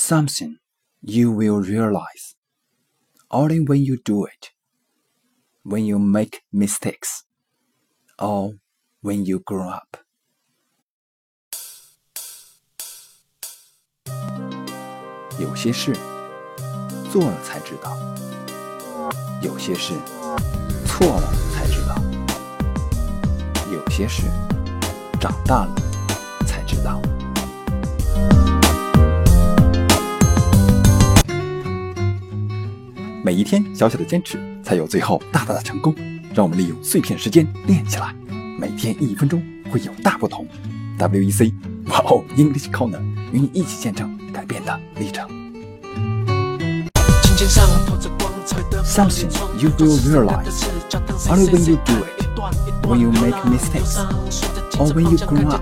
something you will realize only when you do it, when you make mistakes, or when you grow up. 有些事做了才知道，有些事错了才知道，有些事长大了才知道。 每一天小小的坚持，才有最后大大的成功。让我们利用碎片时间练起来，每天一分钟会有大不同。WEC 哇哦 English Corner 与你一起见证改变的历程。Something you will realize only when you do it, when you make mistakes, or when you grow up.